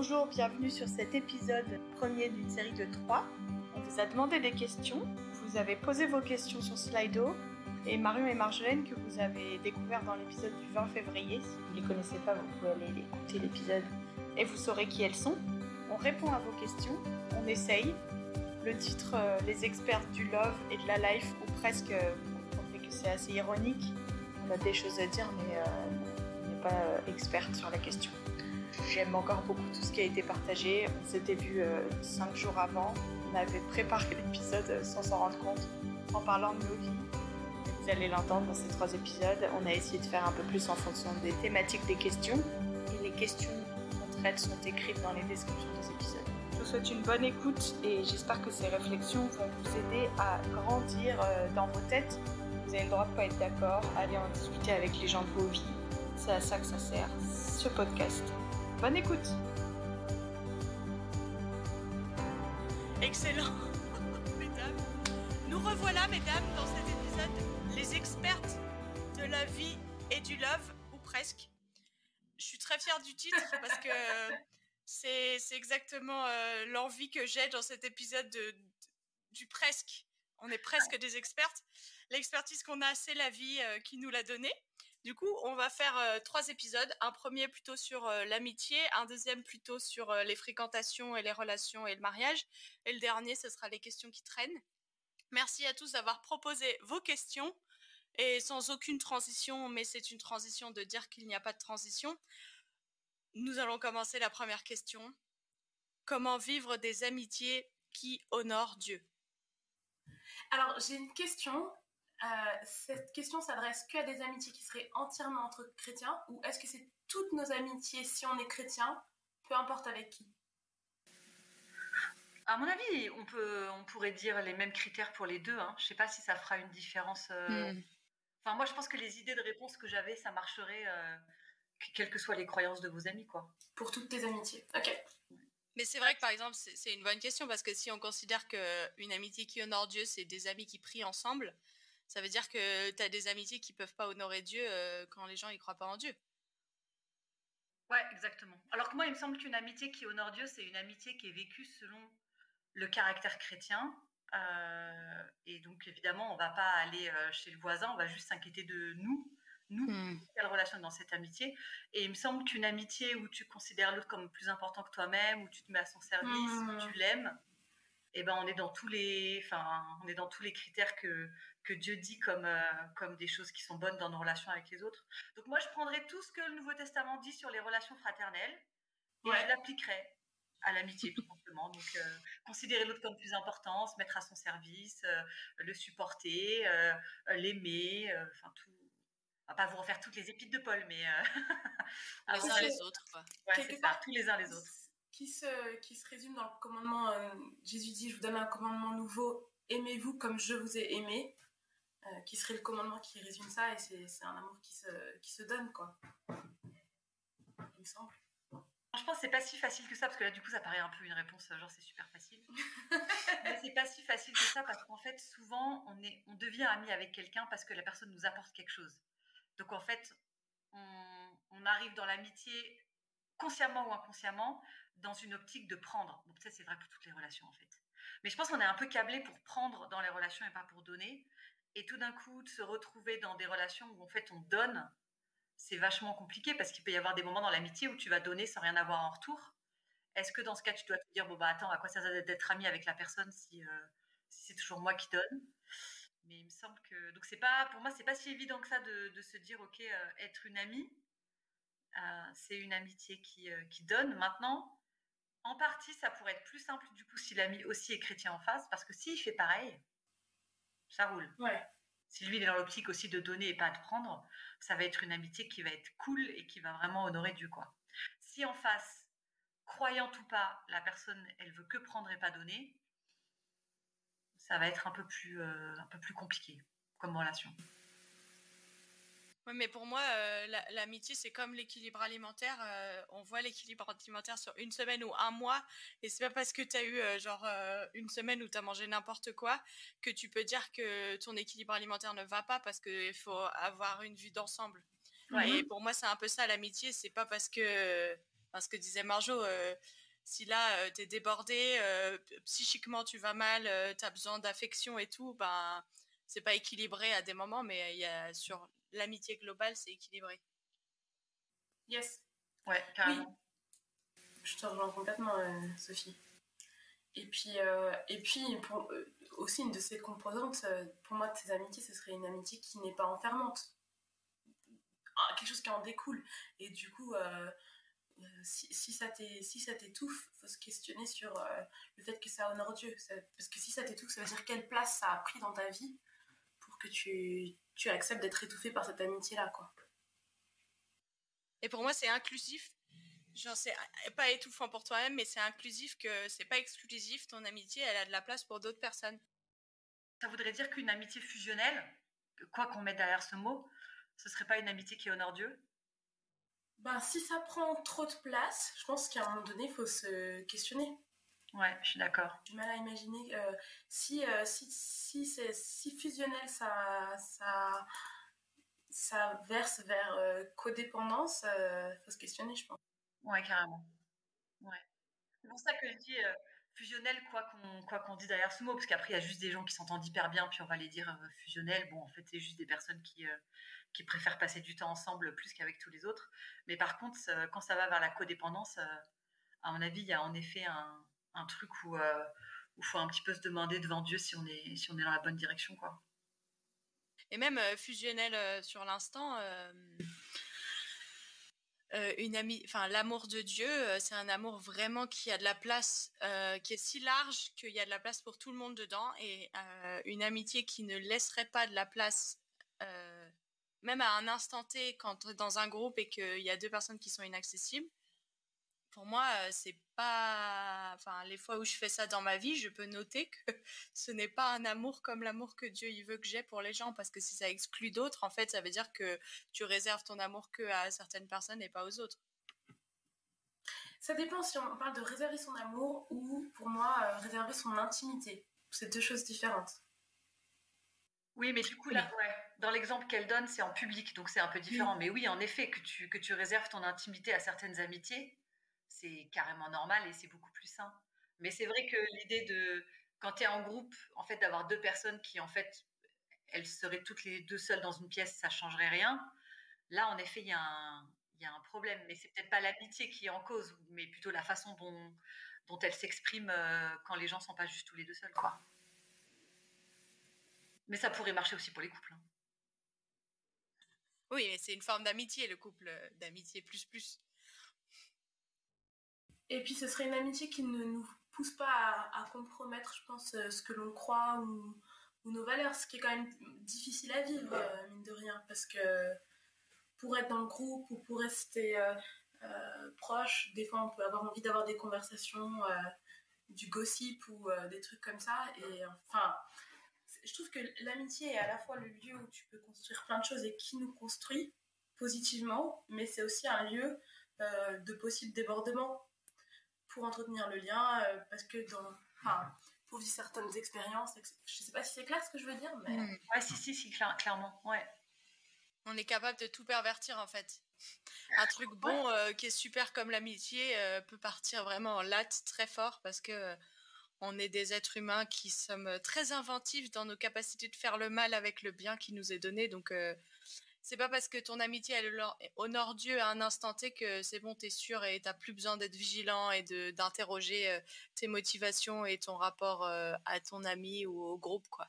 Bonjour, bienvenue sur cet épisode premier d'une série de trois. On vous a demandé des questions, vous avez posé vos questions sur Slido, et Marion et Marjolaine que vous avez découvert dans l'épisode du 20 février. Si vous ne les connaissez pas, vous pouvez aller écouter l'épisode et vous saurez qui elles sont. On répond à vos questions, on essaye. Le titre euh, Les experts du love et de la life, ou presque, euh, vous comprendrez que c'est assez ironique. On a des choses à dire, mais euh, on n'est pas experte sur la question. J'aime encore beaucoup tout ce qui a été partagé. On s'était vu cinq jours avant. On avait préparé l'épisode sans s'en rendre compte, en parlant de nos vies. Vous allez l'entendre dans ces trois épisodes. On a essayé de faire un peu plus en fonction des thématiques des questions. Et les questions qu'on traite sont écrites dans les descriptions des épisodes. Je vous souhaite une bonne écoute et j'espère que ces réflexions vont vous aider à grandir dans vos têtes. Vous avez le droit de ne pas être d'accord, allez en discuter avec les gens de vos vies. C'est à ça que ça sert, ce podcast. Bonne écoute Excellent Mesdames, nous revoilà, mesdames, dans cet épisode, les expertes de la vie et du love, ou presque. Je suis très fière du titre parce que c'est exactement euh, l'envie que j'ai dans cet épisode de, du presque. On est presque des expertes. L'expertise qu'on a, c'est la vie euh, qui nous l'a donnée. Du coup, on va faire euh, trois épisodes. Un premier plutôt sur euh, l'amitié, un deuxième plutôt sur euh, les fréquentations et les relations et le mariage. Et le dernier, ce sera les questions qui traînent. Merci à tous d'avoir proposé vos questions. Et sans aucune transition, mais c'est une transition de dire qu'il n'y a pas de transition. Nous allons commencer la première question. Comment vivre des amitiés qui honorent Dieu? Alors, j'ai une question cette question s'adresse que à des amitiés qui seraient entièrement entre chrétiens ou est-ce que c'est toutes nos amitiés si on est chrétien, peu importe avec qui? À mon avis, on, peut, on pourrait dire les mêmes critères pour les deux. Hein. Je ne sais pas si ça fera une différence. Euh, hmm. Enfin, moi, je pense que les idées de réponse que j'avais, ça marcherait, euh, quelles que soient les croyances de vos amis, quoi. Pour toutes tes amitiés. Ok. Mais c'est vrai que par exemple, c'est une bonne question parce que si on considère qu'une amitié qui honore Dieu, c'est des amis qui prient ensemble, ça veut dire que tu as des amitiés qui peuvent pas honorer Dieu euh, quand les gens y croient pas en Dieu. Ouais, exactement. Alors que moi, il me semble qu'une amitié qui honore Dieu, c'est une amitié qui est vécue selon le caractère chrétien. Euh, et donc, évidemment, on va pas aller euh, chez le voisin, on va juste s'inquiéter de nous, nous, hmm. quelle relation dans cette amitié? Et il me semble qu'une amitié où tu considères l'autre comme plus important que toi-même, où tu te mets à son service, où hmm. tu l'aimes, eh ben on est dans tous les, enfin, on est dans tous les critères que que Dieu dit comme euh, comme des choses qui sont bonnes dans nos relations avec les autres. Donc moi, je prendrais tout ce que le Nouveau Testament dit sur les relations fraternelles et je l'appliquerais à l'amitié tout simplement. Donc euh, considérer l'autre comme plus important, se mettre à son service, euh, le supporter, l'aimer, enfin tout. On va pas vous refaire toutes les épîtres de Paul, mais les uns les autres. Quoi. Ouais, c'est ça, tous les uns les autres qui se, qui se résume dans le commandement, euh, Jésus dit, je vous donne un commandement nouveau, aimez-vous comme je vous ai aimé, euh, qui serait le commandement qui résume ça, et c'est un amour qui se, qui se donne, quoi. Il me semble. Je pense que c'est pas si facile que ça, parce que là, du coup, ça paraît un peu une réponse, genre c'est super facile. Mais c'est pas si facile que ça, parce qu'en fait, souvent, on, est, on devient ami avec quelqu'un parce que la personne nous apporte quelque chose. Donc, en fait, on, on arrive dans l'amitié consciemment ou inconsciemment, dans une optique de prendre. Bon, peut-être c'est vrai pour toutes les relations en fait. Mais je pense qu'on est un peu câblé pour prendre dans les relations et pas pour donner. Et tout d'un coup, de se retrouver dans des relations où en fait on donne, c'est vachement compliqué parce qu'il peut y avoir des moments dans l'amitié où tu vas donner sans rien avoir en retour. Est-ce que dans ce cas, tu dois te dire, bon bah attends, à quoi ça sert d'être ami avec la personne si, euh, si c'est toujours moi qui donne? Mais il me semble que donc c'est pas pour moi c'est pas si évident que ça de, se dire ok euh, être une amie euh, c'est une amitié qui donne. Maintenant, en partie, ça pourrait être plus simple du coup si l'ami aussi est chrétien en face, parce que s'il fait pareil, ça roule. Ouais. Si lui il est dans l'optique aussi de donner et pas de prendre, ça va être une amitié qui va être cool et qui va vraiment honorer Dieu quoi. Si en face, croyant ou pas, la personne elle veut que prendre et pas donner, ça va être un peu plus euh, un peu plus compliqué comme relation mais pour moi, euh, l'amitié, c'est comme l'équilibre alimentaire. Euh, on voit l'équilibre alimentaire sur une semaine ou un mois. Et c'est pas parce que tu as eu euh, genre une semaine où tu as mangé n'importe quoi que tu peux dire que ton équilibre alimentaire ne va pas parce qu'il faut avoir une vue d'ensemble. Et pour moi, c'est un peu ça l'amitié. C'est pas parce que Enfin, ce que disait Marjo, si là, tu es débordé, psychiquement, tu vas mal, tu as besoin d'affection et tout, ben, c'est pas équilibré à des moments, mais il y a, sur l'amitié globale, c'est équilibré. Yes. Ouais, carrément. Je te rejoins complètement, Sophie. Et puis, et puis pour, aussi, une de ces composantes, pour moi, de ces amitiés, ce serait une amitié qui n'est pas enfermante. Ah, quelque chose qui en découle. Et du coup, euh, si, si, ça t'étouffe, il faut se questionner sur euh, le fait que ça honore Dieu. parce que si ça t'étouffe, ça veut dire quelle place ça a pris dans ta vie que tu, tu acceptes d'être étouffé par cette amitié-là. quoi. Et pour moi, c'est inclusif. Genre, c'est pas étouffant pour toi-même, mais c'est inclusif que c'est pas exclusif. Ton amitié, elle a de la place pour d'autres personnes. Ça voudrait dire qu'une amitié fusionnelle, quoi qu'on mette derrière ce mot, ce serait pas une amitié qui honore Dieu? Ben, si ça prend trop de place, je pense qu'à un moment donné, il faut se questionner. Ouais, je suis d'accord. J'ai du mal à imaginer euh, si, euh, si, si c'est si fusionnel, ça, ça, ça verse vers euh, codépendance, il faut se questionner, je pense. Ouais, carrément. Ouais. C'est pour ça que je dis fusionnel, quoi qu'on quoi qu'on dise derrière ce mot, parce qu'après, il y a juste des gens qui s'entendent hyper bien, puis on va les dire fusionnel. Bon, en fait, c'est juste des personnes qui qui préfèrent passer du temps ensemble plus qu'avec tous les autres. Mais par contre, quand ça va vers la codépendance, à mon avis, il y a en effet un, un truc où il euh, faut un petit peu se demander devant Dieu si on est, si on est dans la bonne direction. Quoi. Et même euh, fusionnel sur l'instant, une amie, l'amour de Dieu, c'est un amour vraiment qui a de la place, qui est si large qu'il y a de la place pour tout le monde dedans, et une amitié qui ne laisserait pas de la place même à un instant T, quand dans un groupe et qu'il y a deux personnes qui sont inaccessibles, pour moi, euh, c'est pas. Enfin, les fois où je fais ça dans ma vie, je peux noter que ce n'est pas un amour comme l'amour que Dieu il veut que j'ai pour les gens. Parce que si ça exclut d'autres, en fait, ça veut dire que tu réserves ton amour que à certaines personnes et pas aux autres. Ça dépend si on parle de réserver son amour ou, pour moi, euh, réserver son intimité. C'est deux choses différentes. Oui, mais du coup, là, dans l'exemple qu'elle donne, c'est en public, donc c'est un peu différent. Mais oui, en effet, que tu, que tu réserves ton intimité à certaines amitiés, c'est carrément normal et c'est beaucoup plus sain. Mais c'est vrai que l'idée de, quand tu es en groupe, en fait, d'avoir deux personnes qui, en fait, elles seraient toutes les deux seules dans une pièce, ça changerait rien. Là, en effet, il y, a un, problème. Mais c'est peut-être pas l'amitié qui est en cause, mais plutôt la façon dont, dont elle s'exprime euh, quand les gens sont pas juste tous les deux seuls, quoi. Mais ça pourrait marcher aussi pour les couples. Hein. Oui, c'est une forme d'amitié, le couple euh, d'amitié plus plus. Et puis ce serait une amitié qui ne nous pousse pas à, compromettre, je pense, euh, ce que l'on croit ou, nos valeurs, ce qui est quand même difficile à vivre, euh, mine de rien, parce que pour être dans le groupe ou pour rester proche, des fois on peut avoir envie d'avoir des conversations, du gossip ou des trucs comme ça, et enfin je trouve que l'amitié est à la fois le lieu où tu peux construire plein de choses et qui nous construit positivement, mais c'est aussi un lieu euh, de possible débordement pour entretenir le lien, euh, parce que dans, enfin, pour vivre certaines expériences, je sais pas si c'est clair ce que je veux dire, mais mm. ouais, si si si clairement, ouais. On est capable de tout pervertir en fait. Un truc bon euh, qui est super comme l'amitié peut partir vraiment en latte très fort parce que on est des êtres humains qui sommes très inventifs dans nos capacités de faire le mal avec le bien qui nous est donné. Donc, euh, c'est pas parce que ton amitié elle honore Dieu à un instant T que c'est bon, t'es sûr et t'as plus besoin d'être vigilant et d'interroger euh, tes motivations et ton rapport euh, à ton ami ou au groupe, quoi.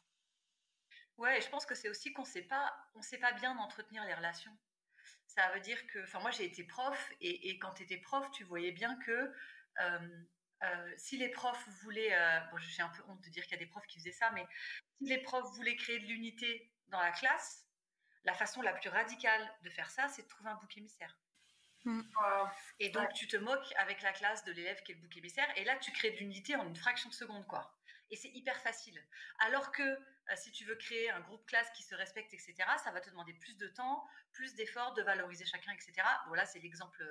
Ouais, je pense que c'est aussi qu'on sait pas, on sait pas bien entretenir les relations. Ça veut dire que, enfin, moi j'ai été prof et, et quand tu prof, tu voyais bien que euh, si les profs voulaient, bon, j'ai un peu honte de dire qu'il y a des profs qui faisaient ça, mais si les profs voulaient créer de l'unité dans la classe, la façon la plus radicale de faire ça, c'est de trouver un bouc émissaire. Hmm. Et donc, tu te moques avec la classe de l'élève qui est le bouc émissaire, et là, tu crées de l'unité en une fraction de seconde, quoi. Et c'est hyper facile. Alors que euh, si tu veux créer un groupe classe qui se respecte, etc., ça va te demander plus de temps, plus d'efforts, de valoriser chacun, etc. Bon, là, c'est l'exemple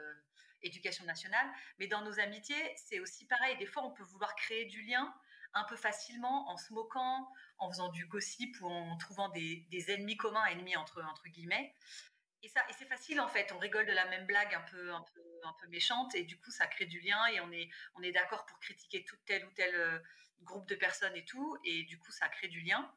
éducation nationale. Mais dans nos amitiés, c'est aussi pareil. Des fois, on peut vouloir créer du lien un peu facilement en se moquant, en faisant du gossip ou en trouvant des, ennemis communs, ennemis entre, entre guillemets. et ça, et c'est facile en fait. On rigole de la même blague un peu, un peu, un peu méchante, et du coup, ça crée du lien, et on est, on est d'accord pour critiquer tout tel ou tel euh, groupe de personnes et tout, et du coup, ça crée du lien.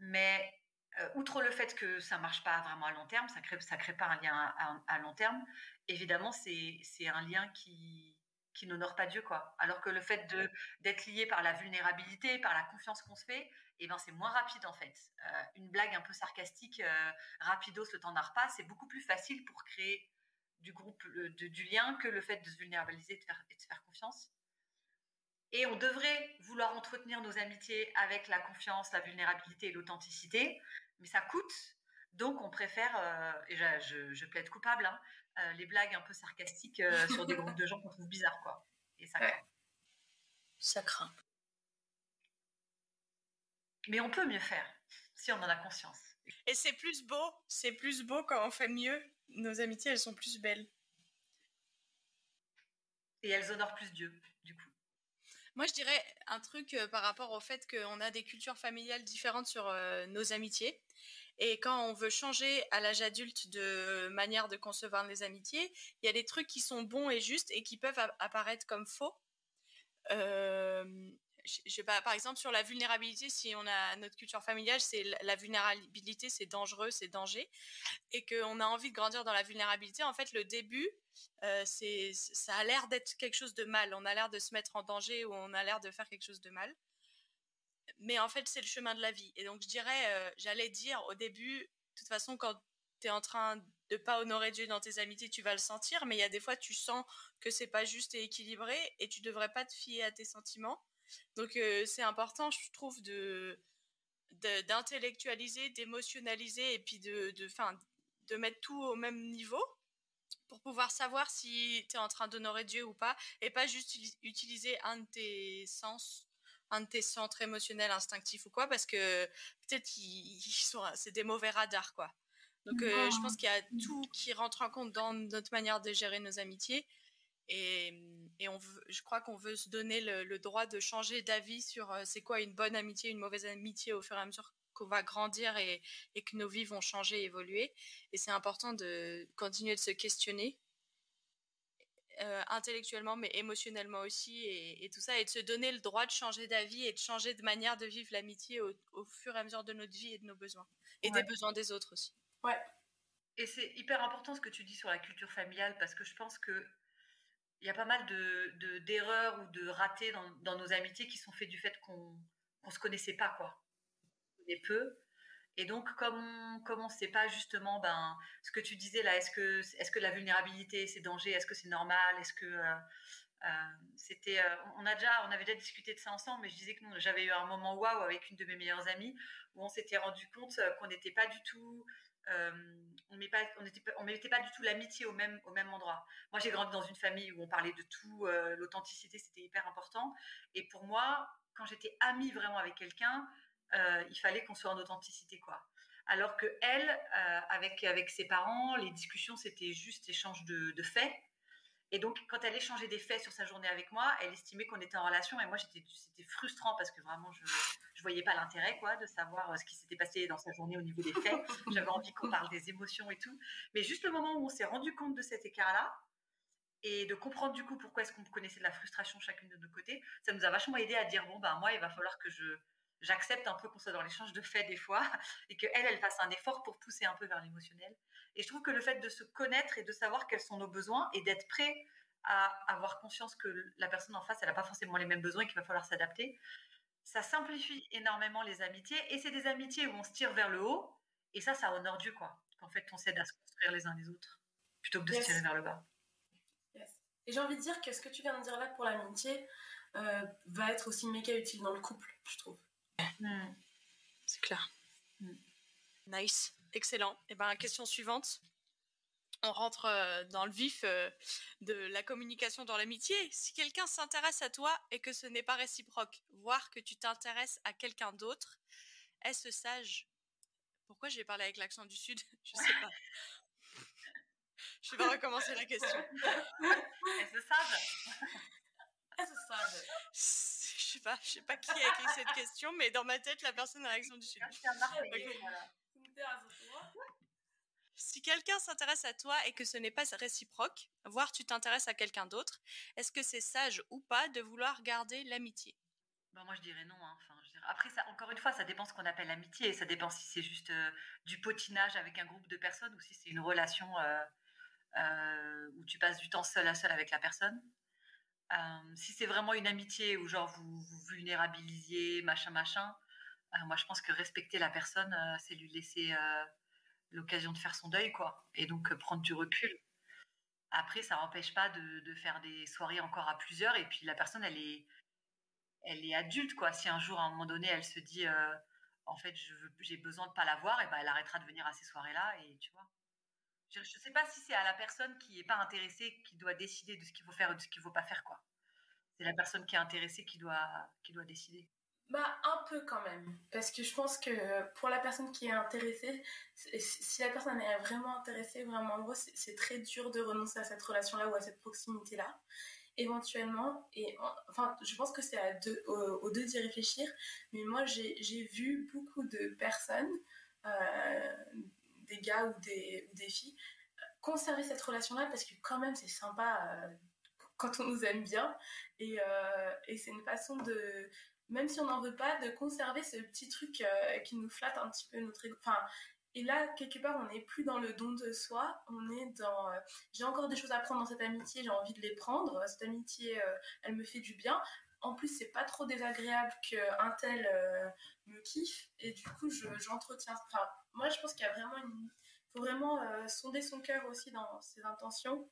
Mais euh, outre le fait que ça marche pas vraiment à long terme, ça crée, ça crée pas un lien à, à long terme. Évidemment, c'est un lien qui, qui n'honore pas Dieu, quoi. Alors que le fait de d'être lié par la vulnérabilité, par la confiance qu'on se fait, eh ben c'est moins rapide en fait. Euh, une blague un peu sarcastique, euh, rapidos, le temps d'un repas, c'est beaucoup plus facile pour créer du groupe, du lien que le fait de se vulnérabiliser et de, faire, et de se faire confiance. Et on devrait vouloir entretenir nos amitiés avec la confiance, la vulnérabilité et l'authenticité, mais ça coûte. Donc on préfère, euh, et je, je, plaide coupable, hein, euh, les blagues un peu sarcastiques euh, sur des groupes de gens qu'on trouve bizarres, quoi. Et ça craint. Ça craint. Mais on peut mieux faire, si on en a conscience. Et c'est plus beau, c'est plus beau quand on fait mieux. Nos amitiés, elles sont plus belles. Et elles honorent plus Dieu, du coup. Moi, je dirais un truc par rapport au fait qu'on a des cultures familiales différentes sur nos amitiés. Et quand on veut changer à l'âge adulte de manière de concevoir les amitiés, il y a des trucs qui sont bons et justes et qui peuvent apparaître comme faux. Je sais pas, par exemple, sur la vulnérabilité, si on a notre culture familiale, c'est la vulnérabilité, c'est dangereux, c'est danger, et qu'on a envie de grandir dans la vulnérabilité. En fait, le début, euh, ça a l'air d'être quelque chose de mal. On a l'air de se mettre en danger ou on a l'air de faire quelque chose de mal mais en fait, c'est le chemin de la vie. Et donc, je dirais, euh, j'allais dire au début, de toute façon, quand tu es en train de pas honorer Dieu dans tes amitiés, tu vas le sentir, mais il y a des fois, tu sens que c'est pas juste et équilibré et tu devrais pas te fier à tes sentiments. Donc, euh, c'est important, je trouve, de d'intellectualiser, d'émotionnaliser et puis de, de, fin, de mettre tout au même niveau pour pouvoir savoir si tu es en train d'honorer Dieu ou pas et pas juste utiliser un de tes sens un de tes centres émotionnels, instinctifs ou quoi, parce que peut-être qu'ils sont, c'est des mauvais radars, quoi. Donc, euh, je pense qu'il y a tout qui rentre en compte dans notre manière de gérer nos amitiés. Et, et on veut, je crois qu'on veut se donner le, droit de changer d'avis sur euh, c'est quoi une bonne amitié, une mauvaise amitié au fur et à mesure qu'on va grandir et, et, que nos vies vont changer, évoluer. Et c'est important de continuer de se questionner euh, intellectuellement mais émotionnellement aussi et, tout ça et de se donner le droit de changer d'avis et de changer de manière de vivre l'amitié au, fur et à mesure de notre vie et de nos besoins et des besoins des autres aussi. Ouais. Et c'est hyper important ce que tu dis sur la culture familiale parce que je pense que il y a pas mal de d'erreurs ou de ratés dans, dans, nos amitiés qui sont faits du fait qu'on ne se connaissait pas quoi. On est peu et donc, comme on ne sait pas justement ben, ce que tu disais là, est-ce que, est que la vulnérabilité, c'est danger Est-ce que c'est normal Est-ce que euh, euh, c'était. Euh, on, on avait déjà discuté de ça ensemble, mais je disais que j'avais eu un moment waouh avec une de mes meilleures amies où on s'était rendu compte qu'on n'était pas du tout. on ne on mettait pas du tout l'amitié au même, au même endroit. Moi, j'ai grandi dans une famille où on parlait de tout, l'authenticité, c'était hyper important. Et pour moi, quand j'étais amie vraiment avec quelqu'un, euh, il fallait qu'on soit en authenticité, quoi. Alors que elle, euh, avec avec ses parents, les discussions c'était juste échange de, faits. Et donc, quand elle échangeait des faits sur sa journée avec moi, elle estimait qu'on était en relation. Et moi, c'était frustrant parce que vraiment, je ne voyais pas l'intérêt quoi, de savoir euh, ce qui s'était passé dans sa journée au niveau des faits. J'avais envie qu'on parle des émotions et tout. Mais juste le moment où on s'est rendu compte de cet écart-là, et de comprendre du coup pourquoi est-ce qu'on connaissait de la frustration chacune de nos côtés, ça nous a vachement aidé à dire, bon, ben moi, il va falloir que je j'accepte un peu qu'on soit dans l'échange de faits des fois et qu'elle, elle fasse un effort pour pousser un peu vers l'émotionnel. Et je trouve que le fait de se connaître et de savoir quels sont nos besoins et d'être prêt à avoir conscience que la personne en face, elle n'a pas forcément les mêmes besoins et qu'il va falloir s'adapter, ça simplifie énormément les amitiés et c'est des amitiés où on se tire vers le haut et ça, ça honore Dieu, quoi. Qu'en fait, on s'aide à se construire les uns les autres plutôt que de se tirer vers le bas. Et j'ai envie de dire que ce que tu viens de dire là pour l'amitié euh, va être aussi méga utile dans le couple, je trouve. Hmm. C'est clair. Hmm. Nice, excellent. Et eh ben, question suivante. On rentre euh, dans le vif euh, de la communication dans l'amitié. Si quelqu'un s'intéresse à toi et que ce n'est pas réciproque, voire que tu t'intéresses à quelqu'un d'autre, est-ce sage? Pourquoi j'ai parlé avec l'accent du Sud? Je sais pas. Je vais recommencer la question. Est-ce sage? Est-ce sage? Sais pas, je sais pas qui a écrit cette question, mais dans ma tête, la personne a l'accent du sud. Si quelqu'un s'intéresse à toi et que ce n'est pas réciproque, voire tu t'intéresses à quelqu'un d'autre, est-ce que c'est sage ou pas de vouloir garder l'amitié? Bah, Moi, je dirais non. Hein. Enfin, Après, ça, encore une fois, ça dépend ce qu'on appelle amitié. Ça dépend si c'est juste euh, du potinage avec un groupe de personnes ou si c'est une relation euh, euh, où tu passes du temps seul à seul avec la personne. Si c'est vraiment une amitié où genre vous vous vulnérabilisiez, machin, machin, moi je pense que respecter la personne, c'est lui laisser l'occasion de faire son deuil, quoi. Et donc prendre du recul. Après, ça n'empêche pas de, faire des soirées encore à plusieurs. Et puis la personne, elle est, elle est adulte, quoi. Si un jour, à un moment donné, elle se dit, euh, en fait, j'ai besoin de pas la voir, et ben, elle arrêtera de venir à ces soirées-là, et tu vois. Je ne sais pas si c'est à la personne qui n'est pas intéressée qui doit décider de ce qu'il faut faire ou de ce qu'il ne faut pas faire. C'est la personne qui est intéressée qui doit, décider. Bah, un peu quand même. Parce que je pense que pour la personne qui est intéressée, si la personne est vraiment intéressée, vraiment gros, c'est très dur de renoncer à cette relation-là ou à cette proximité-là éventuellement, et enfin, je pense que c'est aux, deux d'y réfléchir, mais moi j'ai vu beaucoup de personnes, euh, des gars ou des, ou des filles, conserver cette relation-là parce que quand même c'est sympa euh, quand on nous aime bien, et, euh, et c'est une façon de, même si on n'en veut pas, de conserver ce petit truc qui nous flatte un petit peu notre ego. Enfin, et là, quelque part, on n'est plus dans le don de soi, on est dans euh, j'ai encore des choses à prendre dans cette amitié, j'ai envie de les prendre. Cette amitié, euh, elle me fait du bien. En plus, c'est pas trop désagréable qu'un tel euh, me kiffe et du coup, j'entretiens. enfin, moi, je pense qu'il y a vraiment une. faut vraiment sonder son cœur aussi dans ses intentions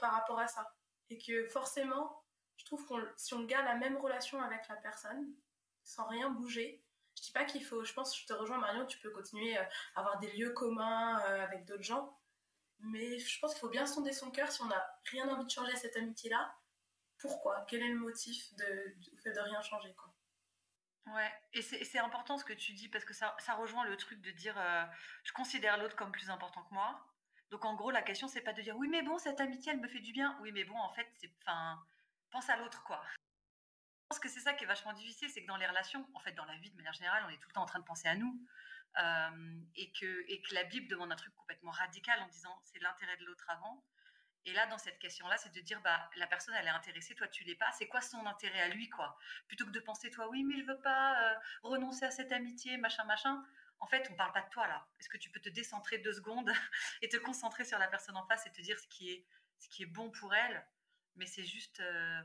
par rapport à ça. Et que forcément, je trouve que si on garde la même relation avec la personne, sans rien bouger, je dis pas qu'il faut, je pense, je te rejoins Marion, tu peux continuer euh, à avoir des lieux communs euh, avec d'autres gens, mais je pense qu'il faut bien sonder son cœur si on n'a rien envie de changer à cette amitié-là. Pourquoi? Quel est le motif de, du fait de rien changer quoi? Ouais, et c'est important ce que tu dis parce que ça, rejoint le truc de dire euh, je considère l'autre comme plus important que moi. Donc en gros, la question c'est pas de dire oui mais bon cette amitié elle me fait du bien. Oui mais bon en fait c'est, enfin pense à l'autre quoi pense que c'est ça qui est vachement difficile, c'est que dans les relations, en fait, dans la vie de manière générale, on est tout le temps en train de penser à nous. Euh, et, que, et que la Bible demande un truc complètement radical en disant c'est l'intérêt de l'autre avant. Et là, dans cette question-là, c'est de dire bah, la personne, elle est intéressée, toi, tu l'es pas. C'est quoi son intérêt à lui, quoi? Plutôt que de penser, toi, oui, mais je veux pas euh, renoncer à cette amitié, machin, machin. En fait, on parle pas de toi, là. Est-ce que tu peux te décentrer deux secondes et te concentrer sur la personne en face et te dire ce qui est, ce qui est bon pour elle? Mais c'est juste. Euh,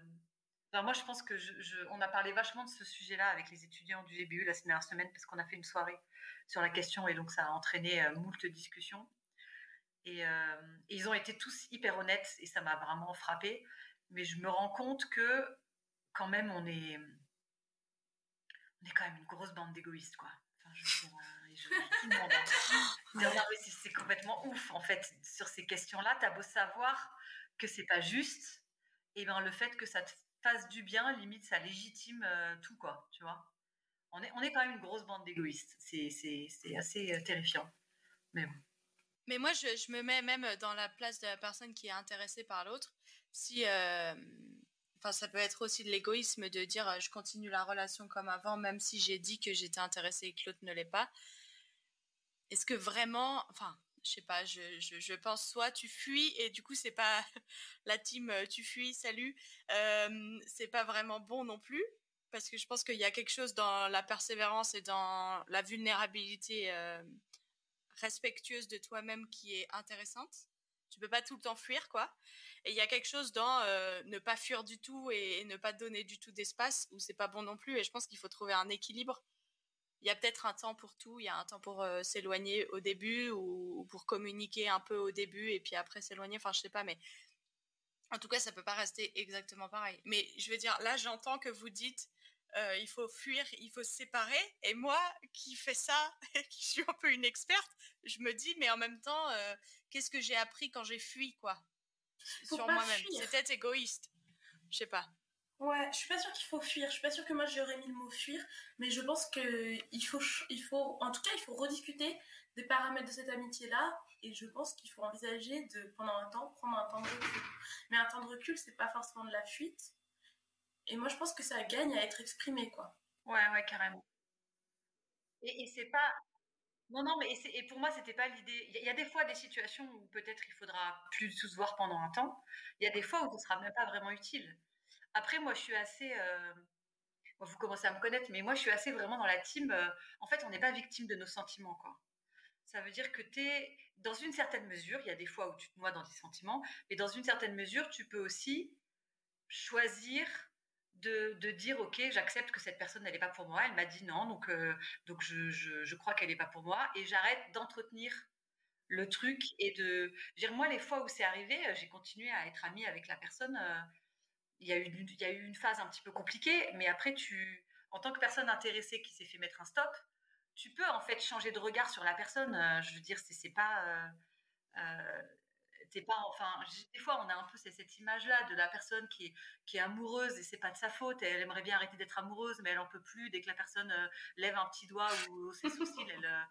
moi, je pense que je, on a parlé vachement de ce sujet-là avec les étudiants du GBU la dernière semaine parce qu'on a fait une soirée sur la question et donc ça a entraîné euh, moult discussions. Et, euh, ils ont été tous hyper honnêtes et ça m'a vraiment frappé. Mais je me rends compte que quand même on est, on est quand même une grosse bande d'égoïstes, quoi. Enfin, je, monde. Hein. c'est complètement ouf en fait sur ces questions-là. T'as beau savoir que c'est pas juste, et ben le fait que ça te fasse du bien, limite ça légitime euh, tout quoi, tu vois. On est, on est quand même une grosse bande d'égoïstes. C'est, assez euh, terrifiant. Mais bon. Mais moi, je, me mets même dans la place de la personne qui est intéressée par l'autre. Si, euh, ça peut être aussi de l'égoïsme de dire je continue la relation comme avant, même si j'ai dit que j'étais intéressée et que l'autre ne l'est pas. Est-ce que vraiment, enfin, je sais pas, je, pense soit tu fuis et du coup c'est pas la team euh, tu fuis, salut, euh, c'est pas vraiment bon non plus parce que je pense qu'il y a quelque chose dans la persévérance et dans la vulnérabilité euh, respectueuse de toi-même qui est intéressante. Tu peux pas tout le temps fuir quoi. Et il y a quelque chose dans ne pas fuir du tout et, ne pas donner du tout d'espace où c'est pas bon non plus. Et je pense qu'il faut trouver un équilibre il y a peut-être un temps pour tout. Il y a un temps pour euh, s'éloigner au début ou, pour communiquer un peu au début et puis après s'éloigner. Enfin, je sais pas, mais en tout cas, ça peut pas rester exactement pareil. Mais je veux dire, là, j'entends que vous dites euh, il faut fuir, il faut se séparer. Et moi, qui fais ça, qui suis un peu une experte, je me dis, mais en même temps, euh, qu'est-ce que j'ai appris quand j'ai fui, quoi, sur moi-même C'est peut-être égoïste. Je sais pas. Ouais, je suis pas sûre qu'il faut fuir. Je suis pas sûre que moi j'aurais mis le mot fuir, mais je pense que il faut, il faut, en tout cas, il faut rediscuter des paramètres de cette amitié-là, et je pense qu'il faut envisager de, pendant un temps, prendre un temps de recul. Mais un temps de recul, c'est pas forcément de la fuite. Et moi, je pense que ça gagne à être exprimé, quoi. Ouais, ouais, carrément. Et, c'est pas, Non, non, mais et, pour moi, c'était pas l'idée. Il y, a des fois des situations où peut-être il faudra plus se voir pendant un temps. Il y a des fois où ce sera même pas vraiment utile. Après, moi, je suis assez. Euh, vous commencez à me connaître, mais moi, je suis assez vraiment dans la team. Euh, en fait, on n'est pas victime de nos sentiments, quoi. Ça veut dire que tu es, dans une certaine mesure, il y a des fois où tu te noies dans tes sentiments, mais dans une certaine mesure, tu peux aussi choisir de, dire ok j'accepte que cette personne n'est pas pour moi. Elle m'a dit non donc euh, donc je, je, crois qu'elle n'est pas pour moi. Et j'arrête d'entretenir le truc et de dire moi les fois où c'est arrivé euh, j'ai continué à être amie avec la personne euh, il y a eu il y a eu une phase un petit peu compliquée mais après tu en tant que personne intéressée qui s'est fait mettre un stop tu peux en fait changer de regard sur la personne. Je veux dire c'est pas pas, enfin, des fois, on a un peu cette image-là de la personne qui est, amoureuse et c'est pas de sa faute. elle aimerait bien arrêter d'être amoureuse, mais elle en peut plus dès que la personne euh, lève un petit doigt ou, ses sourcils. Euh,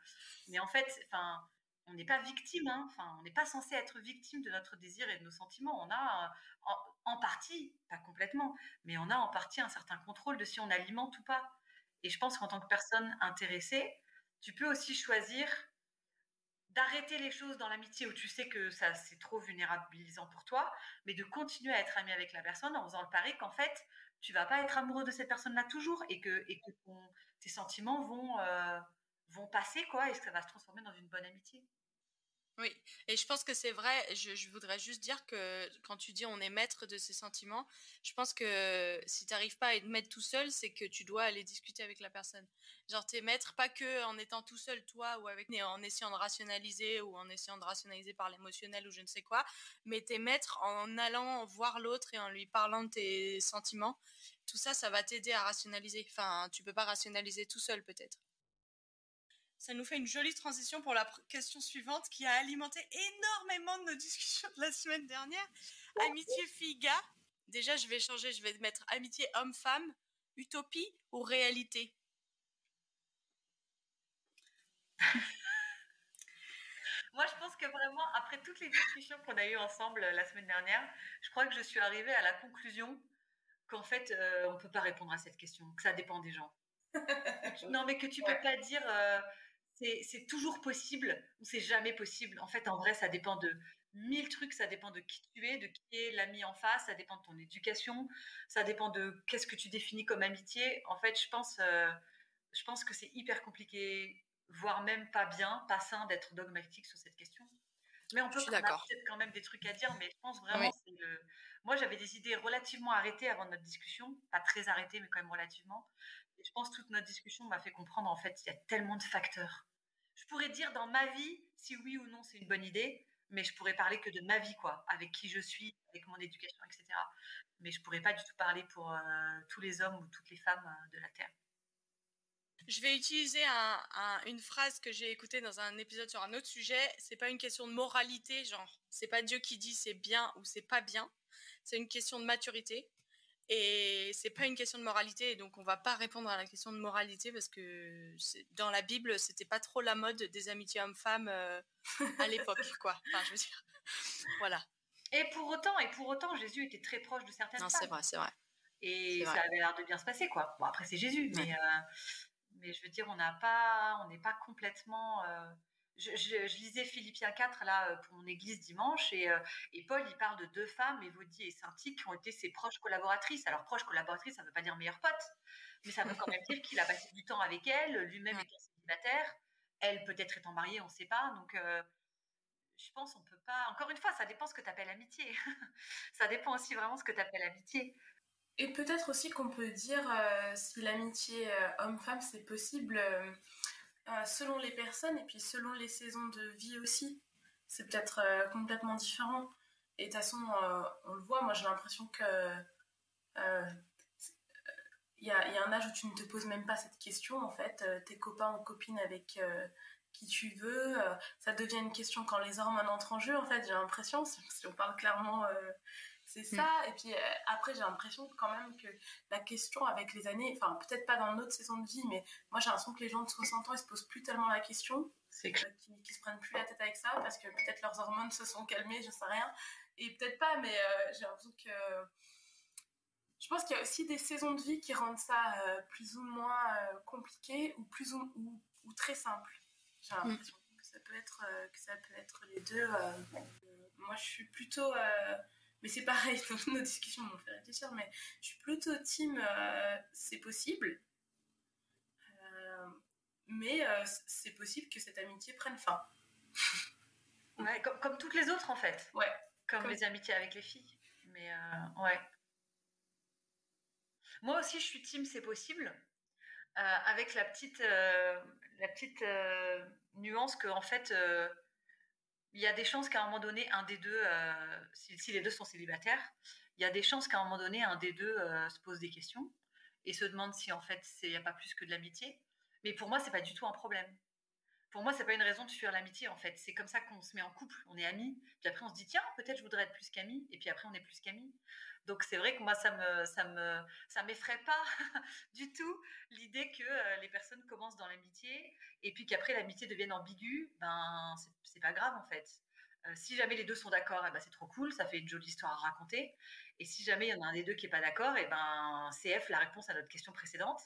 mais en fait, enfin, on n'est pas victime. Hein. Enfin, on n'est pas censé être victime de notre désir et de nos sentiments. On a, euh, en, partie, pas complètement, mais on a en partie un certain contrôle de si on alimente ou pas. Et je pense qu'en tant que personne intéressée, tu peux aussi choisir d'arrêter les choses dans l'amitié où tu sais que ça c'est trop vulnérabilisant pour toi, mais de continuer à être ami avec la personne en faisant le pari qu'en fait tu vas pas être amoureux de cette personne-là toujours et que, et tes sentiments vont, euh, vont passer quoi et que ça va se transformer dans une bonne amitié. Oui, et je pense que c'est vrai, je, voudrais juste dire que quand tu dis on est maître de ses sentiments, je pense que si tu n'arrives pas à être maître tout seul, c'est que tu dois aller discuter avec la personne. Genre, tu es maître pas que en étant tout seul, toi, ou en essayant de rationaliser, ou en essayant de rationaliser par l'émotionnel, ou je ne sais quoi, mais tu es maître en allant voir l'autre et en lui parlant de tes sentiments. Tout ça, ça va t'aider à rationaliser. Enfin, tu peux pas rationaliser tout seul, peut-être. Ça nous fait une jolie transition pour la question suivante qui a alimenté énormément de nos discussions de la semaine dernière. Amitié fille-gars. Déjà, je vais changer, je vais mettre amitié homme-femme, utopie ou réalité? Moi, je pense que vraiment, après toutes les discussions qu'on a eues ensemble euh, la semaine dernière, je crois que je suis arrivée à la conclusion qu'en fait, euh, on ne peut pas répondre à cette question, que ça dépend des gens. non, mais que tu ne peux pas dire, euh, c'est toujours possible ou c'est jamais possible. En fait, en vrai, ça dépend de mille trucs. Ça dépend de qui tu es, de qui est l'ami en face. Ça dépend de ton éducation. Ça dépend de qu'est-ce que tu définis comme amitié. En fait, je pense, euh, je pense que c'est hyper compliqué, voire même pas bien, pas sain d'être dogmatique sur cette question. Mais on peut peut-être quand même des trucs à dire, mais je pense vraiment c'est le... Moi, j'avais des idées relativement arrêtées avant notre discussion, pas très arrêtées, mais quand même relativement. Je pense que toute notre discussion m'a fait comprendre, en fait, il y a tellement de facteurs. Je pourrais dire dans ma vie si oui ou non c'est une bonne idée, mais je pourrais parler que de ma vie, quoi, avec qui je suis, avec mon éducation, etc. Mais je pourrais pas du tout parler pour euh, tous les hommes ou toutes les femmes euh, de la Terre. Je vais utiliser une phrase que j'ai écoutée dans un épisode sur un autre sujet. C'est pas une question de moralité, genre c'est pas Dieu qui dit c'est bien ou c'est pas bien. C'est une question de maturité. Et c'est pas une question de moralité, donc on va pas répondre à la question de moralité parce que dans la Bible, c'était pas trop la mode des amitiés hommes-femmes euh, à l'époque, quoi. Enfin, je veux dire, voilà. Et pour autant, et pour autant, Jésus était très proche de certaines non, c'est vrai, c'est vrai. Et ça avait l'air de bien se passer, quoi. Bon, après c'est Jésus, mais euh, mais je veux dire, on n'a pas, on n'est pas complètement euh, je, lisais Philippiens 4 là euh, pour mon église dimanche euh, et, Paul il parle de deux femmes, Évodie et Cynthia, qui ont été ses proches collaboratrices. Alors proches collaboratrices, ça ne veut pas dire meilleures potes, mais ça veut quand même dire qu'il a passé du temps avec elles, lui-même étant célibataire, elle peut-être étant mariée, on ne sait pas. Donc euh, je pense on peut pas. Encore une fois, ça dépend ce que tu appelles amitié. ça dépend aussi vraiment ce que tu appelles amitié. Et peut-être aussi qu'on peut dire si l'amitié homme-femme c'est possible euh, selon les personnes et puis selon les saisons de vie aussi. C'est peut-être euh, complètement différent. Et de toute façon, euh, on le voit, moi j'ai l'impression que il y a, y, a, un âge où tu ne te poses même pas cette question en fait. tes copains ou copines avec qui tu veux, ça devient une question quand les hormones entrent en jeu en fait. J'ai l'impression, si on parle clairement c'est mm. ça. Et puis euh, après, j'ai l'impression quand même que la question avec les années, enfin peut-être pas dans notre saison de vie, mais moi j'ai l'impression que les gens de 60 ans, ils se posent plus tellement la question. C'est que... Qui, se prennent plus la tête avec ça parce que peut-être leurs hormones se sont calmées, je sais rien. Et peut-être pas, mais euh, j'ai l'impression que. Je pense qu'il y a aussi des saisons de vie qui rendent ça euh, plus ou moins compliqué ou, plus ou, ou, très simple. J'ai l'impression que ça peut être que ça peut être les deux. moi, je suis plutôt mais c'est pareil, dans nos discussions m'ont fait réfléchir, mais je suis plutôt team c'est possible. mais c'est possible que cette amitié prenne fin. ouais, comme, comme, toutes les autres en fait. Ouais. Comme, les amitiés avec les filles. Mais ouais. Moi aussi, je suis team, c'est possible, euh, avec la petite, euh, la petite euh, nuance que en fait, il y a des chances qu'à un moment donné, un des deux, si, les deux sont célibataires, il y a des chances qu'à un moment donné, un des deux se pose des questions et se demande si en fait, il n'y a pas plus que de l'amitié. Mais pour moi, c'est pas du tout un problème. Pour moi, c'est pas une raison de fuir l'amitié en fait. C'est comme ça qu'on se met en couple, on est amis. Puis après, on se dit tiens, peut-être je voudrais être plus qu'amis. Et puis après, on est plus qu'amis. Donc c'est vrai que moi ça me ça me ça m'effraie pas du tout l'idée que euh, les personnes commencent dans l'amitié et puis qu'après l'amitié devienne ambiguë, ben c'est pas grave en fait. Euh, si jamais les deux sont d'accord, eh ben c'est trop cool, ça fait une jolie histoire à raconter. Et si jamais il y en a un des deux qui est pas d'accord, et eh ben CF la réponse à notre question précédente.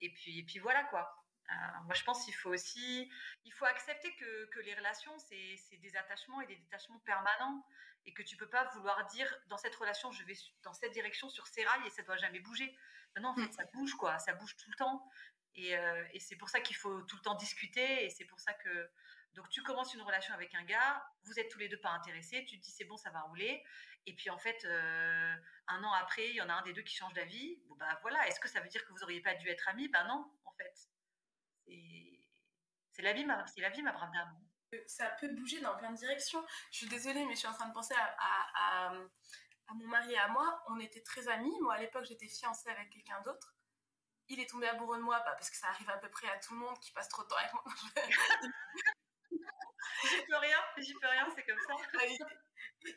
Et puis et puis voilà quoi. Euh, moi, je pense qu'il faut aussi, il faut accepter que, que les relations, c'est des attachements et des détachements permanents et que tu peux pas vouloir dire dans cette relation je vais dans cette direction sur ces rails et ça doit jamais bouger. Non, en fait mm. ça bouge quoi, ça bouge tout le temps et, euh, et c'est pour ça qu'il faut tout le temps discuter et c'est pour ça que donc tu commences une relation avec un gars, vous êtes tous les deux pas intéressés, tu te dis c'est bon ça va rouler et puis en fait euh, un an après il y en a un des deux qui change d'avis, bon bah voilà. Est-ce que ça veut dire que vous auriez pas dû être amis? Ben non en fait c'est la vie ma c'est la vie ma brave dame ça peut bouger dans plein de directions. Je suis désolée, mais je suis en train de penser à, mon mari et à moi. On était très amis. Moi, à l'époque, j'étais fiancée avec quelqu'un d'autre. Il est tombé amoureux de moi, bah, parce que ça arrive à peu près à tout le monde qui passe trop de temps avec moi. j'y peux rien, j'y peux rien, c'est comme ça.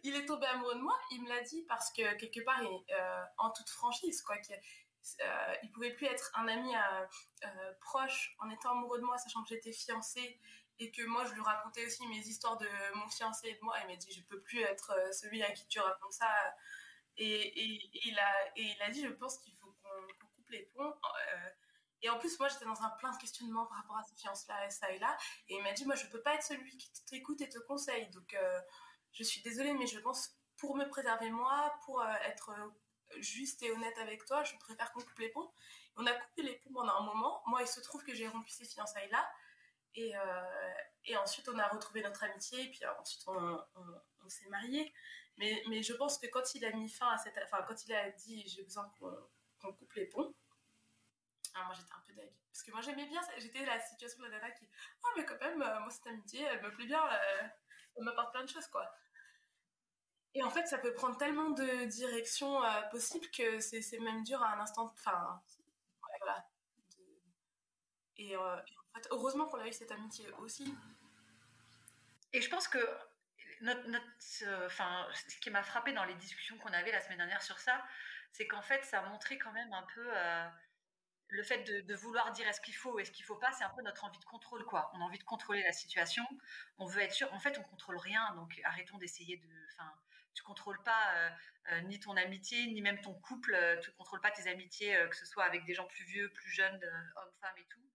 il est tombé amoureux de moi, il me l'a dit parce que quelque part, euh, en toute franchise, quoi, qu'il euh, il pouvait plus être un ami euh, proche en étant amoureux de moi, sachant que j'étais fiancée et que moi je lui racontais aussi mes histoires de mon fiancé et de moi. Il m'a dit je peux plus être euh, celui à qui tu racontes ça. Et, il, a, dit je pense qu'il faut qu'on coupe les ponts. Euh, et en plus, moi j'étais dans un plein de questionnements par rapport à ces fiances-là et ça et là. Et il m'a dit moi je peux pas être celui qui t'écoute et te conseille. Donc euh, je suis désolée, mais je pense pour me préserver moi, pour être juste et honnête avec toi, je préfère qu'on coupe les ponts. On a coupé les ponts pendant un moment. Moi, il se trouve que j'ai rompu ces fiançailles-là. Et, euh, et, ensuite, on a retrouvé notre amitié, et puis euh, ensuite, on, s'est mariés. Mais, je pense que quand il a mis fin à cette. Enfin, quand il a dit j'ai besoin qu'on coupe les ponts, alors moi j'étais un peu deg. Parce que moi j'aimais bien, j'étais la situation de la nana qui. Oh, mais quand même, euh, moi cette amitié, elle me plaît bien, elle m'apporte plein de choses, quoi. Et en fait, ça peut prendre tellement de directions possibles que c'est même dur à un instant. Enfin, voilà. Et, heureusement qu'on a eu cette amitié aussi. Et je pense que notre, enfin, ce qui m'a frappé dans les discussions qu'on avait la semaine dernière sur ça, c'est qu'en fait, ça a montré quand même un peu euh, le fait de, vouloir dire est-ce qu'il faut ou est-ce qu'il faut pas, c'est un peu notre envie de contrôle, quoi. On a envie de contrôler la situation, on veut être sûr. En fait, on contrôle rien, donc arrêtons d'essayer de. Enfin, tu contrôles pas euh, euh, ni ton amitié, ni même ton couple, tu contrôles pas tes amitiés, que ce soit avec des gens plus vieux, plus jeunes, hommes, femmes et tout.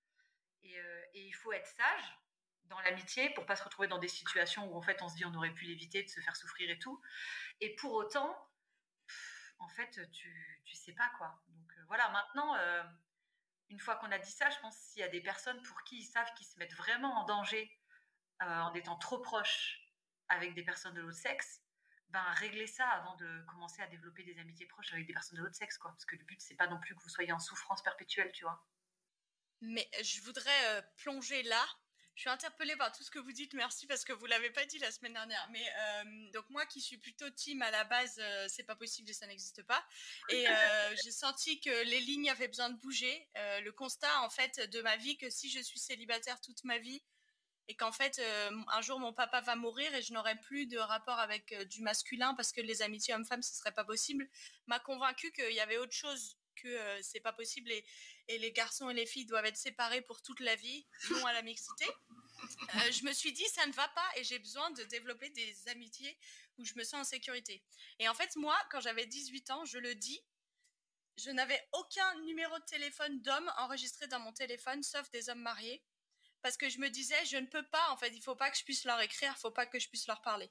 Euh, et, il faut être sage dans l'amitié pour pas se retrouver dans des situations où en fait on se dit on aurait pu l'éviter de se faire souffrir et tout. Et pour autant, en fait, tu, tu sais pas quoi. Donc euh, voilà, maintenant, euh, une fois qu'on a dit ça, je pense s'il y a des personnes pour qui ils savent qu'ils se mettent vraiment en danger en étant trop proches avec des personnes de l'autre sexe, ben régler ça avant de commencer à développer des amitiés proches avec des personnes de l'autre sexe, quoi. Parce que le but c'est pas non plus que vous soyez en souffrance perpétuelle, tu vois. Mais je voudrais euh, plonger là. Je suis interpellée par tout ce que vous dites, merci parce que vous l'avez pas dit la semaine dernière. Mais euh, donc moi qui suis plutôt team à la base, euh, c'est pas possible et ça n'existe pas. Et j'ai senti que les lignes avaient besoin de bouger. le constat en fait de ma vie que si je suis célibataire toute ma vie et qu'en fait un jour mon papa va mourir et je n'aurai plus de rapport avec du masculin parce que les amitiés hommes-femmes ce serait pas possible, m'a convaincu qu'il y avait autre chose que euh, c'est pas possible et, les garçons et les filles doivent être séparés pour toute la vie, non à la mixité. Euh, je me suis dit ça ne va pas et j'ai besoin de développer des amitiés où je me sens en sécurité. Et en fait moi quand j'avais 18 ans, je le dis, je n'avais aucun numéro de téléphone d'homme enregistré dans mon téléphone sauf des hommes mariés parce que je me disais, je ne peux pas, en fait, il faut pas que je puisse leur écrire, il faut pas que je puisse leur parler.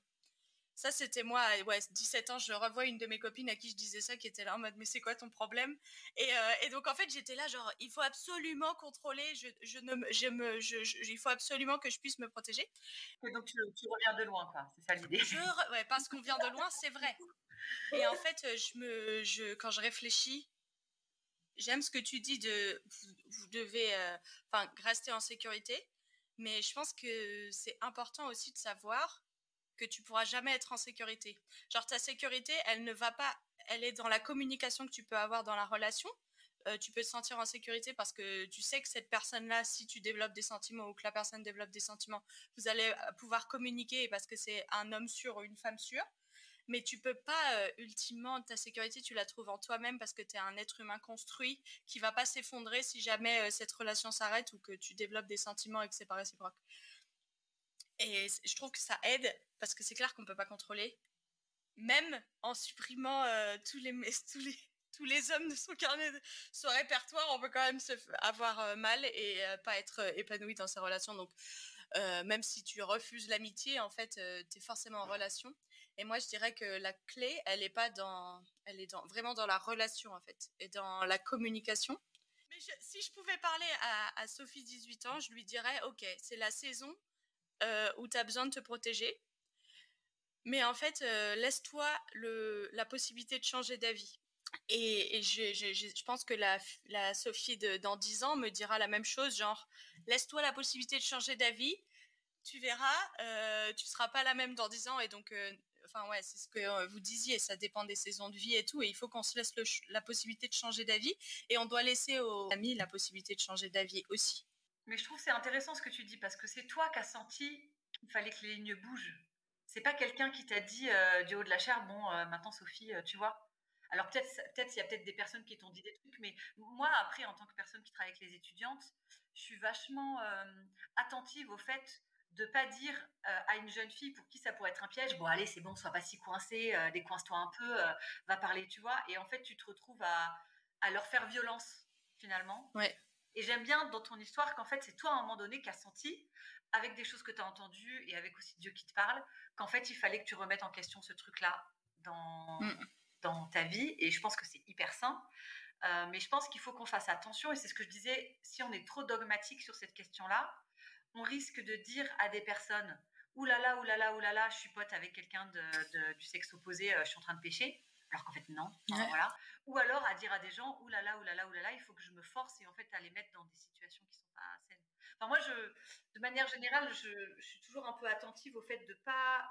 Ça, c'était moi, ouais, 17 ans, je revois une de mes copines à qui je disais ça, qui était là en mode, mais c'est quoi ton problème? Et, euh, et, donc, en fait, j'étais là, genre, il faut absolument contrôler, je, je ne, je me, je, il faut absolument que je puisse me protéger. Et donc, tu, tu reviens de loin, quoi, c'est ça l'idée. Ouais, parce qu'on vient de loin, c'est vrai. Et en fait, je me, je, quand je réfléchis, j'aime ce que tu dis de, vous, devez, euh, rester en sécurité, mais je pense que c'est important aussi de savoir que tu pourras jamais être en sécurité. Genre ta sécurité, elle ne va pas, elle est dans la communication que tu peux avoir dans la relation. Euh, tu peux te sentir en sécurité parce que tu sais que cette personne-là, si tu développes des sentiments ou que la personne développe des sentiments, vous allez euh, pouvoir communiquer parce que c'est un homme sûr ou une femme sûre. Mais tu peux pas, euh, ultimement, ta sécurité, tu la trouves en toi-même parce que tu es un être humain construit qui va pas s'effondrer si jamais euh, cette relation s'arrête ou que tu développes des sentiments et que c'est pas réciproque. Et je trouve que ça aide parce que c'est clair qu'on peut pas contrôler, même en supprimant euh, tous les tous les tous les hommes de son carnet, de son répertoire, on peut quand même se avoir euh, mal et euh, pas être euh, épanoui dans sa relation. Donc, même si tu refuses l'amitié, en fait, tu es forcément en relation. Et moi, je dirais que la clé, elle est pas dans, elle est dans, vraiment dans la relation, en fait, et dans la communication. Mais si je pouvais parler à, Sophie, 18 ans, je lui dirais, OK, c'est la saison euh, où tu as besoin de te protéger. Mais en fait, euh, laisse-toi la possibilité de changer d'avis. Et, je, je, je, pense que la, la Sophie dans 10 ans me dira la même chose, genre, laisse-toi la possibilité de changer d'avis, tu verras, euh, tu seras pas la même dans 10 ans, et donc, euh, enfin ouais, c'est ce que euh, vous disiez, ça dépend des saisons de vie et tout, et il faut qu'on se laisse la possibilité de changer d'avis, et on doit laisser aux amis la possibilité de changer d'avis aussi. Mais je trouve c'est intéressant ce que tu dis, parce que c'est toi qui as senti qu'il fallait que les lignes bougent. C'est pas quelqu'un qui t'a dit euh, du haut de la chair, bon, euh, maintenant Sophie, tu vois. Alors peut-être, peut-être il y a peut-être des personnes qui t'ont dit des trucs, mais moi après, en tant que personne qui travaille avec les étudiantes, je suis vachement attentive au fait de pas dire euh, à une jeune fille pour qui ça pourrait être un piège, bon allez c'est bon, sois pas si coincée, euh, décoince-toi un peu, euh, va parler, tu vois. Et en fait, tu te retrouves à, à leur faire violence finalement. Ouais. Et j'aime bien dans ton histoire qu'en fait c'est toi à un moment donné qui as senti avec des choses que tu as entendues et avec aussi Dieu qui te parle, qu'en fait il fallait que tu remettes en question ce truc-là dans, mm. dans ta vie. Et je pense que c'est hyper sain. Euh, mais je pense qu'il faut qu'on fasse attention. Et c'est ce que je disais, si on est trop dogmatique sur cette question-là, on risque de dire à des personnes oulala, oulala, oulala, je suis pote avec quelqu'un de, de, du sexe opposé, euh, je suis en train de pécher. Alors qu'en fait, non. Enfin, Ouais. voilà. Ou alors à dire à des gens oulala, oulala, oulala, il faut que je me force et en fait à les mettre dans des situations qui sont pas saines. Enfin, moi, je, de manière générale, je, je suis toujours un peu attentive au fait de pas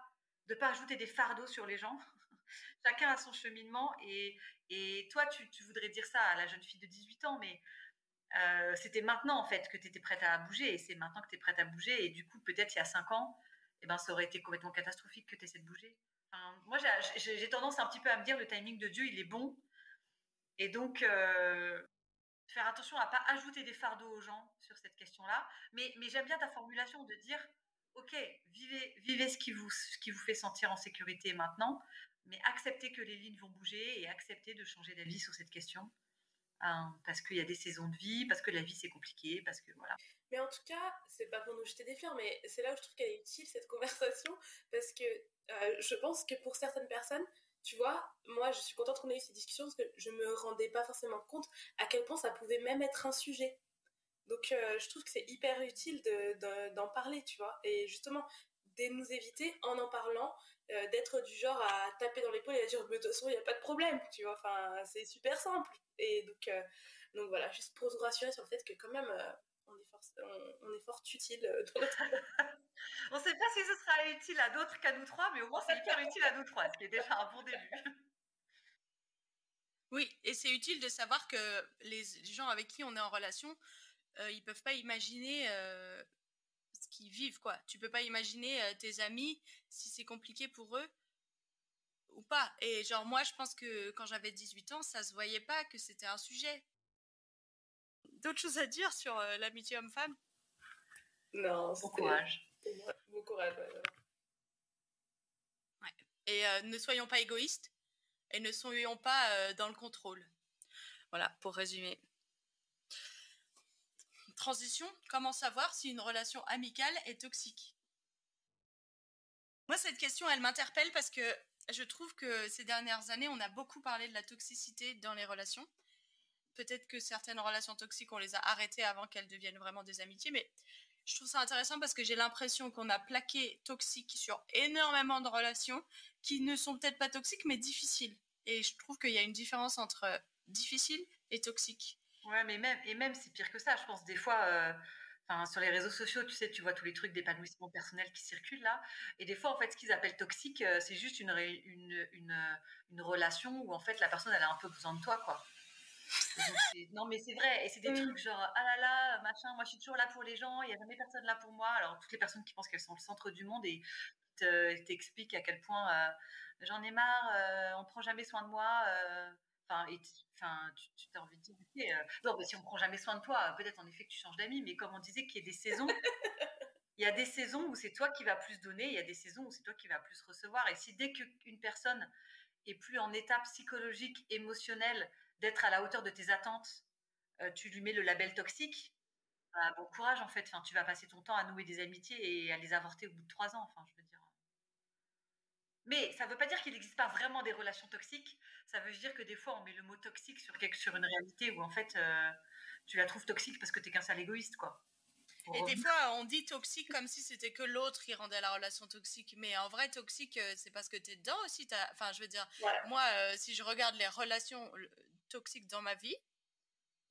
de pas ajouter des fardeaux sur les gens. Chacun a son cheminement et, et toi, tu, tu voudrais dire ça à la jeune fille de 18 ans, mais euh, c'était maintenant en fait que tu étais prête à bouger et c'est maintenant que tu es prête à bouger et du coup peut-être il y a 5 ans eh ben, ça aurait été complètement catastrophique que tu essaies de bouger. Moi j'ai, j'ai tendance un petit peu à me dire le timing de Dieu il est bon et donc euh, faire attention à pas ajouter des fardeaux aux gens sur cette question-là mais, mais j'aime bien ta formulation de dire ok vivez, vivez ce, qui vous, ce qui vous fait sentir en sécurité maintenant mais acceptez que les lignes vont bouger et acceptez de changer d'avis sur cette question. Hein, parce qu'il y a des saisons de vie, parce que la vie c'est compliqué, parce que voilà. Mais en tout cas, c'est pas pour nous jeter des fleurs, mais c'est là où je trouve qu'elle est utile cette conversation, parce que euh, je pense que pour certaines personnes, tu vois, moi je suis contente qu'on ait eu ces discussions parce que je me rendais pas forcément compte à quel point ça pouvait même être un sujet. Donc euh, je trouve que c'est hyper utile de, de, d'en parler, tu vois, et justement de nous éviter en en parlant euh, d'être du genre à taper dans l'épaule et à dire mais de toute façon il n'y a pas de problème tu vois. Enfin c'est super simple. Et donc euh, donc voilà juste pour vous rassurer sur le fait que quand même euh, on est fort on, on, est fort utile dans notre on sait pas si ce sera utile à d'autres qu'à nous trois mais au moins c'est hyper utile à nous trois ce qui est déjà un bon début. Oui et c'est utile de savoir que les gens avec qui on est en relation ils peuvent pas imaginer ce qu'ils vivent quoi. Tu peux pas imaginer euh, tes amis si c'est compliqué pour eux ou pas. Et genre moi je pense que quand j'avais 18 ans, ça se voyait pas que c'était un sujet. D'autres choses à dire sur euh, l'amitié homme-femme? Non, bon courage. Bon courage. Ouais, ouais. Ouais. Et euh, ne soyons pas égoïstes et ne soyons pas euh, dans le contrôle. Voilà, pour résumer. Transition, comment savoir si une relation amicale est toxique? Moi, cette question, elle m'interpelle parce que je trouve que ces dernières années, on a beaucoup parlé de la toxicité dans les relations. Peut-être que certaines relations toxiques, on les a arrêtées avant qu'elles deviennent vraiment des amitiés, mais je trouve ça intéressant parce que j'ai l'impression qu'on a plaqué toxique sur énormément de relations qui ne sont peut-être pas toxiques, mais difficiles. Et je trouve qu'il y a une différence entre difficile et toxique. Ouais, mais même, et même c'est pire que ça. Je pense des fois, euh, enfin, sur les réseaux sociaux, tu sais, tu vois tous les trucs d'épanouissement personnel qui circulent là. Et des fois, en fait, ce qu'ils appellent toxique, euh, c'est juste une, une, une, une, relation où en fait la personne elle a un peu besoin de toi, quoi. non, mais c'est vrai. Et c'est des trucs genre, ah là là, machin, moi je suis toujours là pour les gens, il n'y a jamais personne là pour moi. Alors, toutes les personnes qui pensent qu'elles sont le centre du monde et t'expliquent à quel point euh, j'en ai marre, on prend jamais soin de moi. Enfin, enfin, tu, tu as envie de dire, euh, non, mais si on prend jamais soin de toi, peut-être en effet que tu changes d'amis, mais comme on disait qu'il y a des saisons, il y a des saisons où c'est toi qui vas plus donner, il y a des saisons où c'est toi qui vas plus recevoir. Et si dès qu'une personne est plus en état psychologique, émotionnelle, d'être à la hauteur de tes attentes, euh, tu lui mets le label toxique, bah, bon courage en fait. Enfin, tu vas passer ton temps à nouer des amitiés et à les avorter au bout de trois ans. Enfin, je. Mais ça ne veut pas dire qu'il n'existe pas vraiment des relations toxiques. Ça veut dire que des fois, on met le mot toxique sur, quelque, sur une réalité où en fait, euh, tu la trouves toxique parce que tu es qu'un sale égoïste, quoi. Et des fois, on dit toxique comme si c'était que l'autre qui rendait la relation toxique. Mais en vrai, toxique, euh, c'est parce que tu es dedans aussi. Enfin, je veux dire, moi, euh, si je regarde les relations toxiques dans ma vie,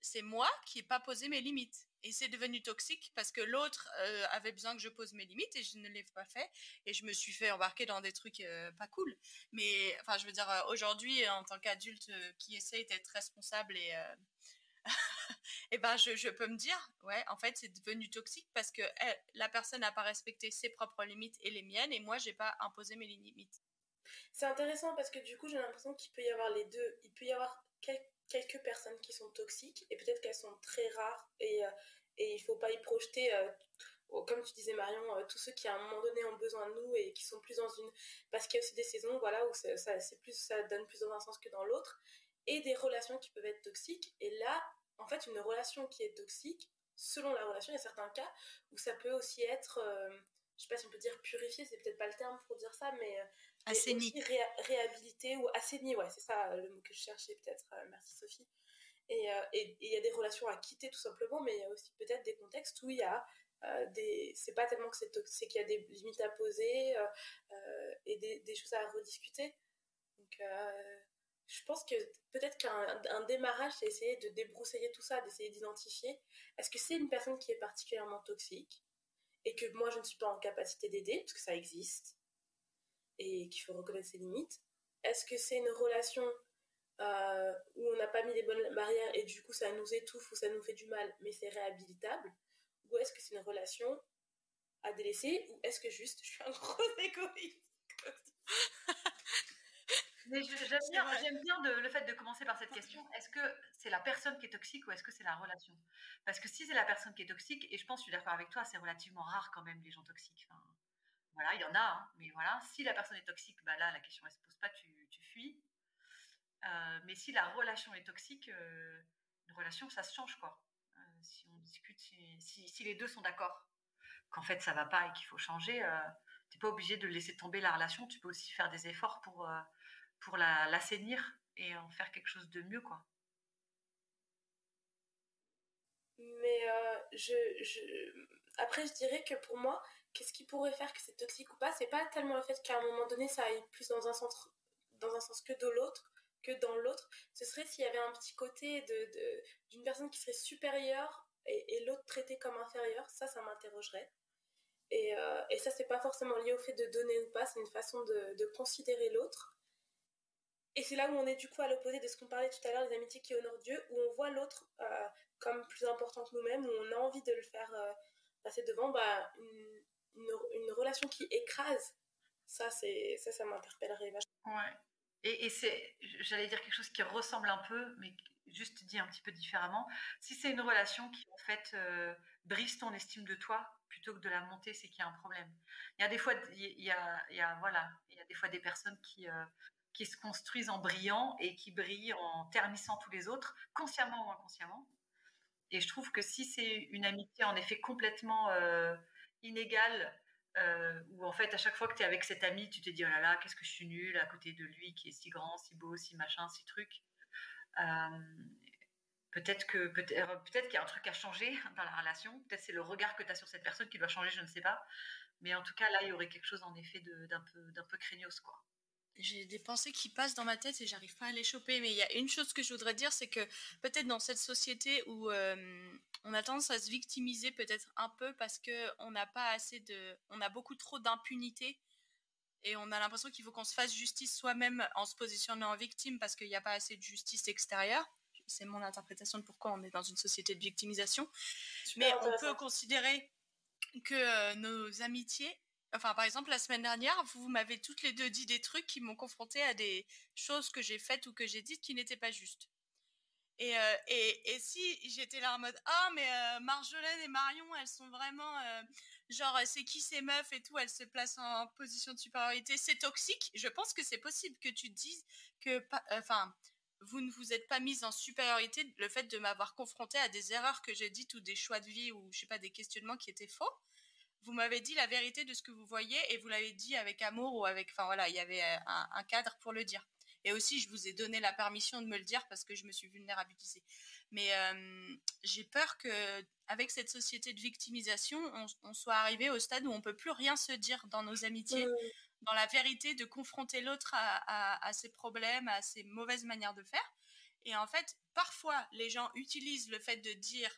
c'est moi qui n'ai pas posé mes limites. Et c'est devenu toxique parce que l'autre euh, avait besoin que je pose mes limites et je ne l'ai pas fait. Et je me suis fait embarquer dans des trucs euh, pas cool. Mais enfin, je veux dire, euh, aujourd'hui, en tant qu'adulte qui essaye d'être responsable et. et ben je, peux me dire, ouais, en fait, c'est devenu toxique parce que la personne n'a pas respecté ses propres limites et les miennes, et moi, j'ai pas imposé mes limites. C'est intéressant parce que du coup, j'ai l'impression qu'il peut y avoir les deux. Il peut y avoir quelques quelques personnes qui sont toxiques et peut-être qu'elles sont très rares et, euh, et il faut pas y projeter euh, comme tu disais Marion euh, tous ceux qui à un moment donné ont besoin de nous et qui sont plus dans une parce qu'il y a aussi des saisons voilà où ça, c'est plus ça donne plus dans un sens que dans l'autre et des relations qui peuvent être toxiques et là en fait une relation qui est toxique selon la relation il y a certains cas où ça peut aussi être je sais pas si on peut dire purifié c'est peut-être pas le terme pour dire ça mais Assaini. réhabilité ou assaini, ouais, c'est ça le mot que je cherchais peut-être. Euh, merci Sophie. Euh, et il y a des relations à quitter tout simplement, mais il y a aussi peut-être des contextes où il y a euh, des. C'est pas tellement que c'est c'est qu'il y a des limites à poser et des, des, choses à rediscuter. Donc je pense que peut-être qu'un démarrage, c'est essayer de débroussailler tout ça, d'essayer d'identifier est-ce que c'est une personne qui est particulièrement toxique et que moi je ne suis pas en capacité d'aider, parce que ça existe et qu'il faut reconnaître ses limites. Est-ce que c'est une relation euh, où on n'a pas mis les bonnes barrières et du coup ça nous étouffe ou ça nous fait du mal, mais c'est réhabilitable? Ou est-ce que c'est une relation à délaisser Ou est-ce que juste je suis un gros égoïste? Mais j'aime bien, le fait de commencer par cette question. Est-ce que c'est la personne qui est toxique ou est-ce que c'est la relation? Parce que si c'est la personne qui est toxique, et je pense, je suis d'accord avec toi, c'est relativement rare quand même les gens toxiques. Enfin, voilà, il y en a, hein, mais voilà, si la personne est toxique, bah là, la question ne se pose pas, tu, fuis. Euh, mais si la relation est toxique, euh, une relation, ça se change, quoi. Euh, si on discute, si, les deux sont d'accord qu'en fait ça va pas et qu'il faut changer, tu n'es pas obligé de laisser tomber la relation, tu peux aussi faire des efforts pour, pour l'assainir et en faire quelque chose de mieux, quoi. Mais je, je, après, je dirais que pour moi, qu'est-ce qui pourrait faire que c'est toxique ou pas C'est pas tellement le fait qu'à un moment donné, ça aille plus dans un, centre, dans un sens que de l'autre, que dans l'autre. Ce serait s'il y avait un petit côté de, d'une personne qui serait supérieure et, l'autre traité comme inférieur. Ça, ça m'interrogerait. Et, euh, et ça, c'est pas forcément lié au fait de donner ou pas, c'est une façon de, considérer l'autre. Et c'est là où on est du coup à l'opposé de ce qu'on parlait tout à l'heure, les amitiés qui honorent Dieu, où on voit l'autre euh, comme plus important que nous-mêmes, où on a envie de le faire euh, passer devant. Bah, une, une, relation qui écrase, ça, c'est ça, ça m'interpellerait vachement. Et, et c'est, j'allais dire quelque chose qui ressemble un peu, mais juste dit un petit peu différemment. Si c'est une relation qui en fait euh, brise ton estime de toi plutôt que de la monter, c'est qu'il y a un problème. Il y a des fois, il y a, il y a voilà, il y a des fois des personnes qui euh, qui se construisent en brillant et qui brillent en ternissant tous les autres, consciemment ou inconsciemment. Et je trouve que si c'est une amitié en effet complètement inégale, où en fait à chaque fois que tu es avec cet ami, tu te dis oh là là, qu'est-ce que je suis nulle à côté de lui qui est si grand, si beau, si machin, si truc. peut-être que peut-être peut qu'il y a un truc à changer dans la relation. Peut-être c'est le regard que tu as sur cette personne qui doit changer, je ne sais pas. Mais en tout cas là, il y aurait quelque chose en effet d'un peu d'un peu craignos quoi j'ai des pensées qui passent dans ma tête et j'arrive pas à les choper. Mais il y a une chose que je voudrais dire, c'est que peut-être dans cette société où euh, on a tendance à se victimiser peut-être un peu parce que on n'a pas assez de, on a beaucoup trop d'impunité et on a l'impression qu'il faut qu'on se fasse justice soi-même en se positionnant en victime parce qu'il n'y a pas assez de justice extérieure. C'est mon interprétation de pourquoi on est dans une société de victimisation. Mais on peut considérer que euh, nos amitiés Enfin, par exemple, la semaine dernière, vous m'avez toutes les deux dit des trucs qui m'ont confronté à des choses que j'ai faites ou que j'ai dites qui n'étaient pas justes. Et, euh, et, et, si j'étais là en mode ah mais euh, Marjolaine et Marion elles sont vraiment euh, genre c'est qui ces meufs et tout elles se placent en position de supériorité c'est toxique je pense que c'est possible que tu dises que enfin vous ne vous êtes pas mise en supériorité le fait de m'avoir confronté à des erreurs que j'ai dites ou des choix de vie ou je sais pas des questionnements qui étaient faux vous m'avez dit la vérité de ce que vous voyez et vous l'avez dit avec amour ou avec, enfin voilà, il y avait euh, un, cadre pour le dire. Et aussi, je vous ai donné la permission de me le dire parce que je me suis vulnérabilisée. Mais euh, j'ai peur que, avec cette société de victimisation, on, soit arrivé au stade où on peut plus rien se dire dans nos amitiés, dans la vérité, de confronter l'autre à ses problèmes, à ses mauvaises manières de faire. Et en fait, parfois, les gens utilisent le fait de dire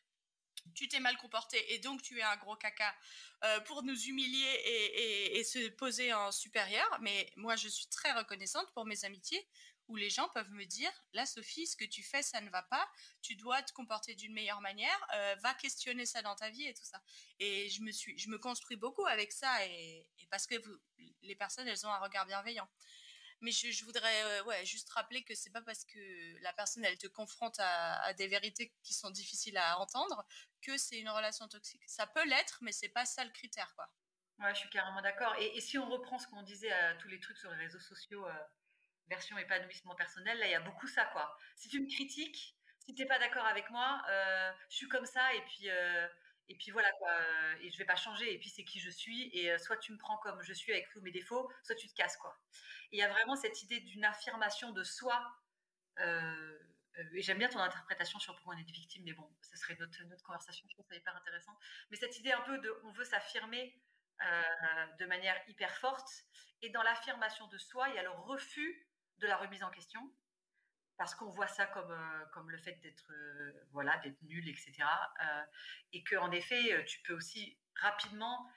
tu t'es mal comporté et donc tu es un gros caca euh, pour nous humilier et, se poser en supérieur. Mais moi, je suis très reconnaissante pour mes amitiés où les gens peuvent me dire, là, Sophie, ce que tu fais, ça ne va pas, tu dois te comporter d'une meilleure manière, euh, va questionner ça dans ta vie et tout ça. Et je me suis, je me construis beaucoup avec ça et, parce que les personnes, elles ont un regard bienveillant. Mais je, voudrais euh, juste rappeler que c'est pas parce que la personne elle te confronte à, des vérités qui sont difficiles à entendre que c'est une relation toxique. Ça peut l'être, mais c'est pas ça le critère, quoi. Ouais, je suis carrément d'accord. Et, si on reprend ce qu'on disait à tous les trucs sur les réseaux sociaux, euh, version épanouissement personnel, là il y a beaucoup ça, quoi. Si tu me critiques, si t'es pas d'accord avec moi, euh, je suis comme ça et puis et puis voilà quoi, et je vais pas changer. Et puis c'est qui je suis. Et soit tu me prends comme je suis avec tous mes défauts, soit tu te casses quoi. Il y a vraiment cette idée d'une affirmation de soi. et j'aime bien ton interprétation sur pourquoi on est des victimes, mais bon, ce serait notre, notre conversation, je pense que hyper intéressant. Mais cette idée un peu de on veut s'affirmer de manière hyper forte. Et dans l'affirmation de soi, il y a le refus de la remise en question parce qu'on voit ça comme, euh, le fait d'être euh, voilà nul, etc. Euh, et que en effet, tu peux aussi rapidement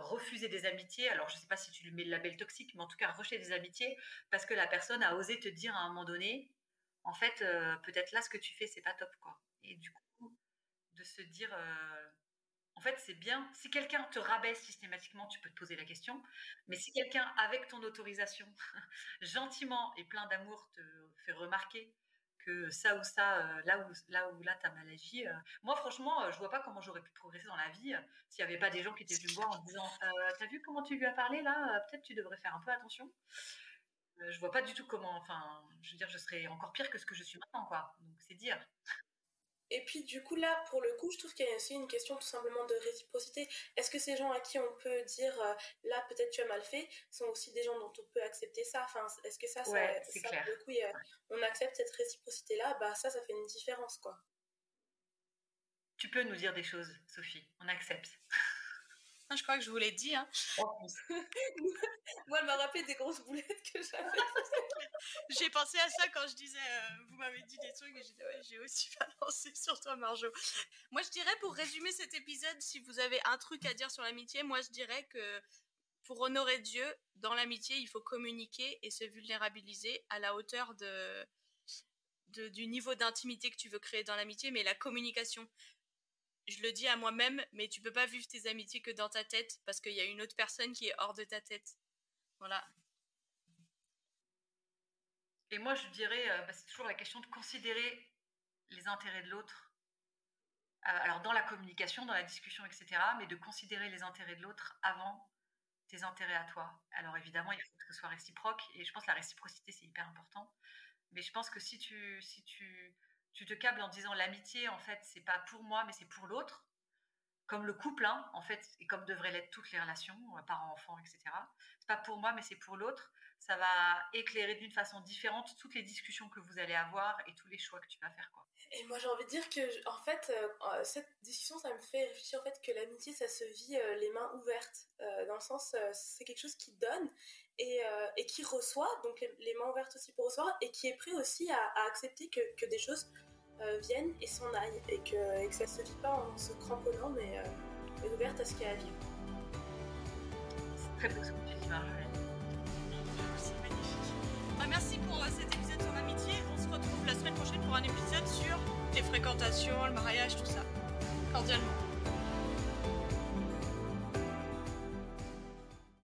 refuser des amitiés. Alors, je ne sais pas si tu lui mets le label toxique, mais en tout cas, rejeter des amitiés parce que la personne a osé te dire à un moment donné, en fait, peut-être là, ce que tu fais, c'est pas top, quoi. Et du coup, de se dire, en fait, c'est bien. Si quelqu'un te rabaisse systématiquement, tu peux te poser la question. Mais si quelqu'un, avec ton autorisation, gentiment et plein d'amour, te fait remarquer que ça ou ça, euh, là où là où là mal agi. Euh, moi, franchement, euh, je vois pas comment j'aurais pu progresser dans la vie s'il n'y avait pas des gens qui étaient venus me voir en disant "T'as vu comment tu lui as parlé là Peut-être tu devrais faire un peu attention." je vois pas du tout comment. Enfin, je veux dire, je serais encore pire que ce que je suis maintenant, quoi. Donc c'est dire. Et puis du coup là, pour le coup, je trouve qu'il y a aussi une question tout simplement de réciprocité. Est-ce que ces gens à qui on peut dire euh, là peut-être tu as mal fait sont aussi des gens dont on peut accepter ça? Enfin, est-ce que ça, ça, c'est clair. le coup, on accepte cette réciprocité là Bah ça, ça fait une différence quoi. Tu peux nous dire des choses, Sophie. On accepte. Je crois que je vous l'ai dit. Hein. Moi, elle m'a rappelé des grosses boulettes que j'avais. j'ai pensé à ça quand je disais, euh, vous m'avez dit des trucs, et j'ai ouais, j'ai aussi balancé sur toi, Marjo. Moi, je dirais, pour résumer cet épisode, si vous avez un truc à dire sur l'amitié, moi, je dirais que pour honorer Dieu, dans l'amitié, il faut communiquer et se vulnérabiliser à la hauteur de, de du niveau d'intimité que tu veux créer dans l'amitié, mais la communication je le dis à moi-même, mais tu peux pas vivre tes amitiés que dans ta tête parce qu'il y a une autre personne qui est hors de ta tête. Voilà. Et moi, je dirais, euh, bah, c'est toujours la question de considérer les intérêts de l'autre. Euh, alors, dans la communication, dans la discussion, etc., mais de considérer les intérêts de l'autre avant tes intérêts à toi. Alors, évidemment, il faut que ce soit réciproque, et je pense que la réciprocité, c'est hyper important. Mais je pense que si tu, si tu, tu te câbles en disant l'amitié, en fait, c'est pas pour moi, mais c'est pour l'autre. Comme le couple, hein, en fait, et comme devraient l'être toutes les relations, euh, parents, enfants, etc. C'est pas pour moi, mais c'est pour l'autre. Ça va éclairer d'une façon différente toutes les discussions que vous allez avoir et tous les choix que tu vas faire, quoi. Et moi, j'ai envie de dire que, en fait, euh, cette discussion, ça me fait réfléchir au fait que l'amitié, ça se vit euh, les mains ouvertes. dans le sens, c'est quelque chose qui donne et, et qui reçoit, donc les, mains ouvertes aussi pour recevoir, et qui est prêt aussi à, accepter que, que, des choses euh, viennent et s'en aillent et que, ça se vit pas en se cramponnant mais, euh, ouverte à ce qu'il y a à vivre. C'est très beau que tu C'est magnifique. Bah, merci pour euh, cet épisode sur l'amitié. On se retrouve la semaine prochaine pour un épisode sur les fréquentations, le mariage, tout ça. Cordialement.